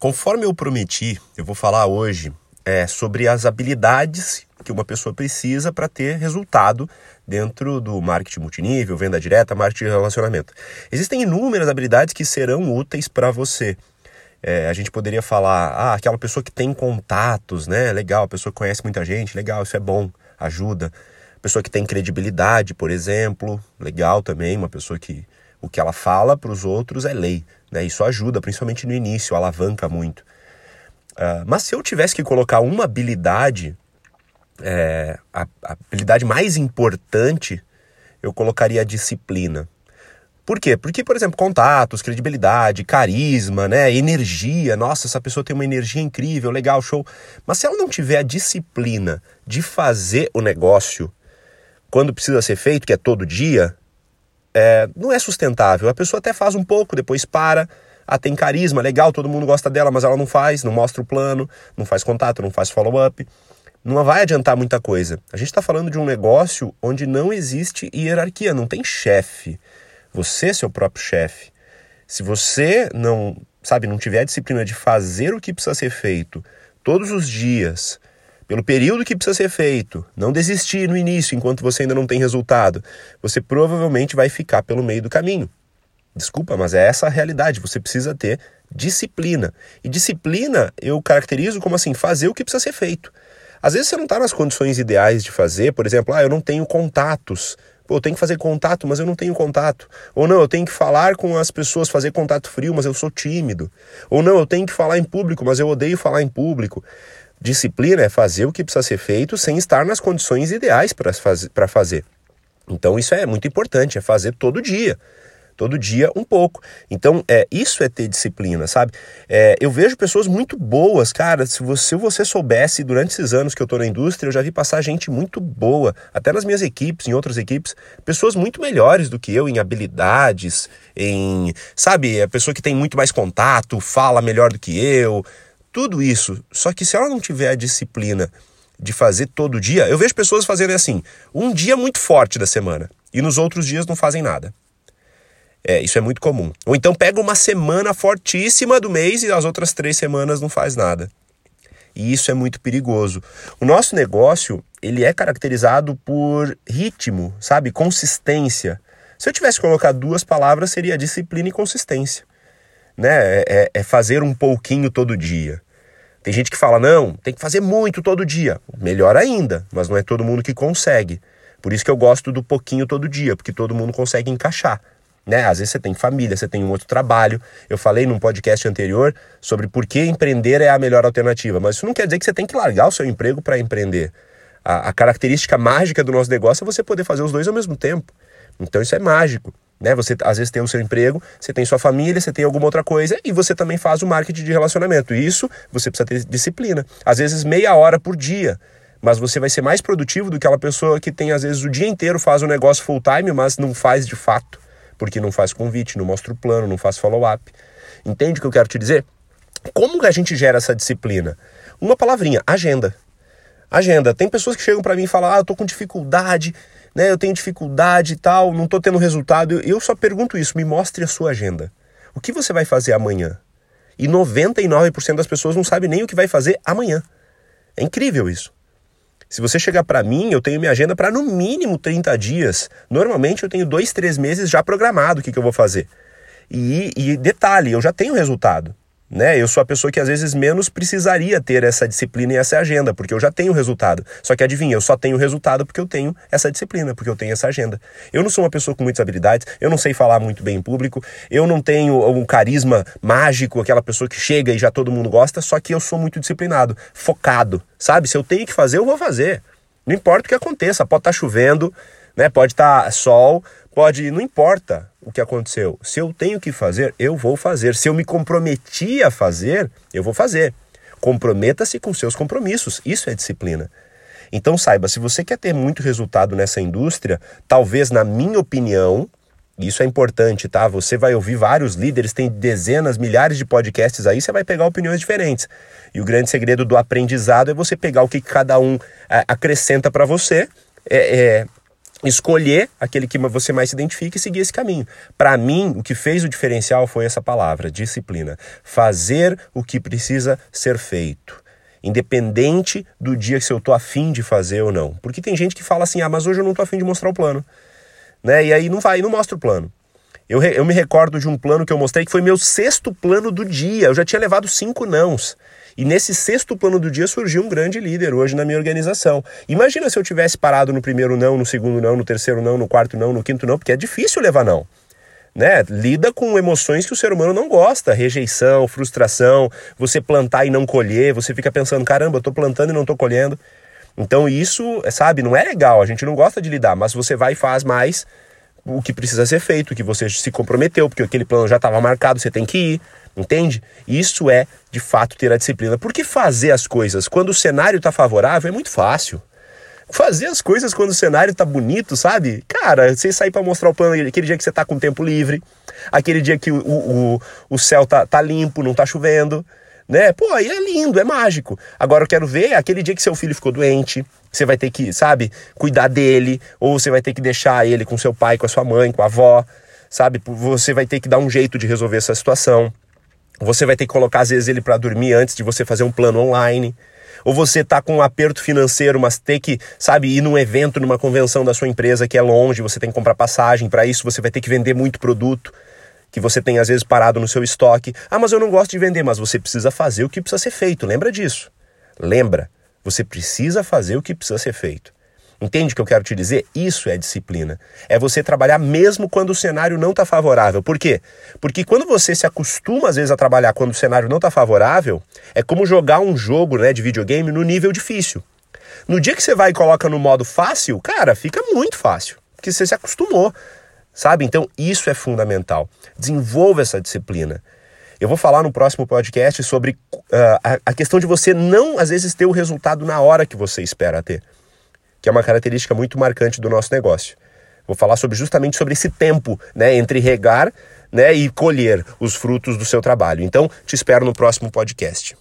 Conforme eu prometi, eu vou falar hoje é, sobre as habilidades que uma pessoa precisa para ter resultado dentro do marketing multinível, venda direta, marketing de relacionamento. Existem inúmeras habilidades que serão úteis para você. É, a gente poderia falar, ah, aquela pessoa que tem contatos, né? Legal, a pessoa que conhece muita gente, legal, isso é bom, ajuda. Pessoa que tem credibilidade, por exemplo, legal também, uma pessoa que o que ela fala para os outros é lei. Né? Isso ajuda, principalmente no início, alavanca muito. Uh, mas se eu tivesse que colocar uma habilidade, é, a, a habilidade mais importante, eu colocaria a disciplina. Por quê? Porque, por exemplo, contatos, credibilidade, carisma, né, energia. Nossa, essa pessoa tem uma energia incrível, legal, show. Mas se ela não tiver a disciplina de fazer o negócio quando precisa ser feito, que é todo dia, é, não é sustentável. A pessoa até faz um pouco, depois para. Ah, tem carisma, legal, todo mundo gosta dela, mas ela não faz, não mostra o plano, não faz contato, não faz follow-up. Não vai adiantar muita coisa. A gente está falando de um negócio onde não existe hierarquia, não tem chefe. Você é seu próprio chefe. Se você não, sabe, não tiver a disciplina de fazer o que precisa ser feito todos os dias, pelo período que precisa ser feito, não desistir no início enquanto você ainda não tem resultado, você provavelmente vai ficar pelo meio do caminho. Desculpa, mas é essa a realidade. Você precisa ter disciplina. E disciplina eu caracterizo como assim, fazer o que precisa ser feito. Às vezes você não está nas condições ideais de fazer, por exemplo, ah, eu não tenho contatos. Pô, eu tenho que fazer contato, mas eu não tenho contato. Ou não, eu tenho que falar com as pessoas, fazer contato frio, mas eu sou tímido. Ou não, eu tenho que falar em público, mas eu odeio falar em público. Disciplina é fazer o que precisa ser feito sem estar nas condições ideais para fazer. Então isso é muito importante, é fazer todo dia. Todo dia um pouco. Então, é, isso é ter disciplina, sabe? É, eu vejo pessoas muito boas, cara. Se você, se você soubesse, durante esses anos que eu estou na indústria, eu já vi passar gente muito boa, até nas minhas equipes, em outras equipes, pessoas muito melhores do que eu em habilidades, em. Sabe, a pessoa que tem muito mais contato, fala melhor do que eu tudo isso. Só que se ela não tiver a disciplina de fazer todo dia, eu vejo pessoas fazerem assim, um dia muito forte da semana e nos outros dias não fazem nada. É, isso é muito comum. Ou então pega uma semana fortíssima do mês e as outras três semanas não faz nada. E isso é muito perigoso. O nosso negócio, ele é caracterizado por ritmo, sabe? Consistência. Se eu tivesse colocar duas palavras, seria disciplina e consistência né? É, é, é fazer um pouquinho todo dia. Tem gente que fala, não, tem que fazer muito todo dia. Melhor ainda, mas não é todo mundo que consegue. Por isso que eu gosto do pouquinho todo dia, porque todo mundo consegue encaixar. Né? Às vezes você tem família, você tem um outro trabalho. Eu falei num podcast anterior sobre por que empreender é a melhor alternativa, mas isso não quer dizer que você tem que largar o seu emprego para empreender. A, a característica mágica do nosso negócio é você poder fazer os dois ao mesmo tempo. Então isso é mágico. Né? Você às vezes tem o seu emprego, você tem sua família, você tem alguma outra coisa e você também faz o marketing de relacionamento. Isso você precisa ter disciplina. Às vezes meia hora por dia. Mas você vai ser mais produtivo do que aquela pessoa que tem, às vezes, o dia inteiro, faz o negócio full time, mas não faz de fato. Porque não faz convite, não mostra o plano, não faz follow-up. Entende o que eu quero te dizer? Como que a gente gera essa disciplina? Uma palavrinha, agenda. Agenda. Tem pessoas que chegam para mim e falam: ah, eu tô com dificuldade né, eu tenho dificuldade e tal, não estou tendo resultado. Eu só pergunto isso, me mostre a sua agenda. O que você vai fazer amanhã? E 99% das pessoas não sabem nem o que vai fazer amanhã. É incrível isso. Se você chegar para mim, eu tenho minha agenda para no mínimo 30 dias. Normalmente eu tenho dois, três meses já programado o que, que eu vou fazer. E, e detalhe, eu já tenho resultado. Né? Eu sou a pessoa que às vezes menos precisaria ter essa disciplina e essa agenda, porque eu já tenho resultado. Só que adivinha, eu só tenho resultado porque eu tenho essa disciplina, porque eu tenho essa agenda. Eu não sou uma pessoa com muitas habilidades, eu não sei falar muito bem em público, eu não tenho um carisma mágico, aquela pessoa que chega e já todo mundo gosta, só que eu sou muito disciplinado, focado, sabe? Se eu tenho que fazer, eu vou fazer. Não importa o que aconteça, pode estar tá chovendo, né? Pode estar tá sol, pode, não importa o que aconteceu. Se eu tenho que fazer, eu vou fazer. Se eu me comprometi a fazer, eu vou fazer. Comprometa-se com seus compromissos. Isso é disciplina. Então saiba, se você quer ter muito resultado nessa indústria, talvez na minha opinião, isso é importante, tá? Você vai ouvir vários líderes, tem dezenas, milhares de podcasts aí, você vai pegar opiniões diferentes. E o grande segredo do aprendizado é você pegar o que cada um é, acrescenta para você, é, é, escolher aquele que você mais se identifica e seguir esse caminho. Para mim, o que fez o diferencial foi essa palavra, disciplina. Fazer o que precisa ser feito. Independente do dia que eu tô afim de fazer ou não. Porque tem gente que fala assim, ah, mas hoje eu não tô afim de mostrar o plano. Né? E aí não vai, não mostra o plano. Eu, eu me recordo de um plano que eu mostrei que foi meu sexto plano do dia. Eu já tinha levado cinco nãos. E nesse sexto plano do dia surgiu um grande líder hoje na minha organização. Imagina se eu tivesse parado no primeiro não, no segundo não, no terceiro não, no quarto não, no quinto não, porque é difícil levar não. Né? Lida com emoções que o ser humano não gosta, rejeição, frustração, você plantar e não colher, você fica pensando, caramba, eu tô plantando e não tô colhendo. Então isso, sabe, não é legal, a gente não gosta de lidar, mas você vai e faz mais o que precisa ser feito, o que você se comprometeu, porque aquele plano já estava marcado, você tem que ir. Entende? Isso é, de fato, ter a disciplina. Porque fazer as coisas quando o cenário está favorável é muito fácil. Fazer as coisas quando o cenário está bonito, sabe? Cara, você sair para mostrar o plano aquele dia que você está com tempo livre, aquele dia que o, o, o céu tá, tá limpo, não tá chovendo, né? Pô, aí é lindo, é mágico. Agora eu quero ver aquele dia que seu filho ficou doente, você vai ter que, sabe, cuidar dele, ou você vai ter que deixar ele com seu pai, com a sua mãe, com a avó, sabe? Você vai ter que dar um jeito de resolver essa situação. Você vai ter que colocar, às vezes, ele para dormir antes de você fazer um plano online. Ou você tá com um aperto financeiro, mas ter que, sabe, ir num evento, numa convenção da sua empresa que é longe, você tem que comprar passagem, para isso você vai ter que vender muito produto que você tem às vezes parado no seu estoque. Ah, mas eu não gosto de vender, mas você precisa fazer o que precisa ser feito. Lembra disso? Lembra, você precisa fazer o que precisa ser feito. Entende o que eu quero te dizer? Isso é disciplina. É você trabalhar mesmo quando o cenário não está favorável. Por quê? Porque quando você se acostuma, às vezes, a trabalhar quando o cenário não está favorável, é como jogar um jogo né, de videogame no nível difícil. No dia que você vai e coloca no modo fácil, cara, fica muito fácil. Porque você se acostumou. Sabe? Então, isso é fundamental. Desenvolva essa disciplina. Eu vou falar no próximo podcast sobre uh, a, a questão de você não, às vezes, ter o resultado na hora que você espera ter que é uma característica muito marcante do nosso negócio. Vou falar sobre, justamente sobre esse tempo né, entre regar né, e colher os frutos do seu trabalho. Então, te espero no próximo podcast.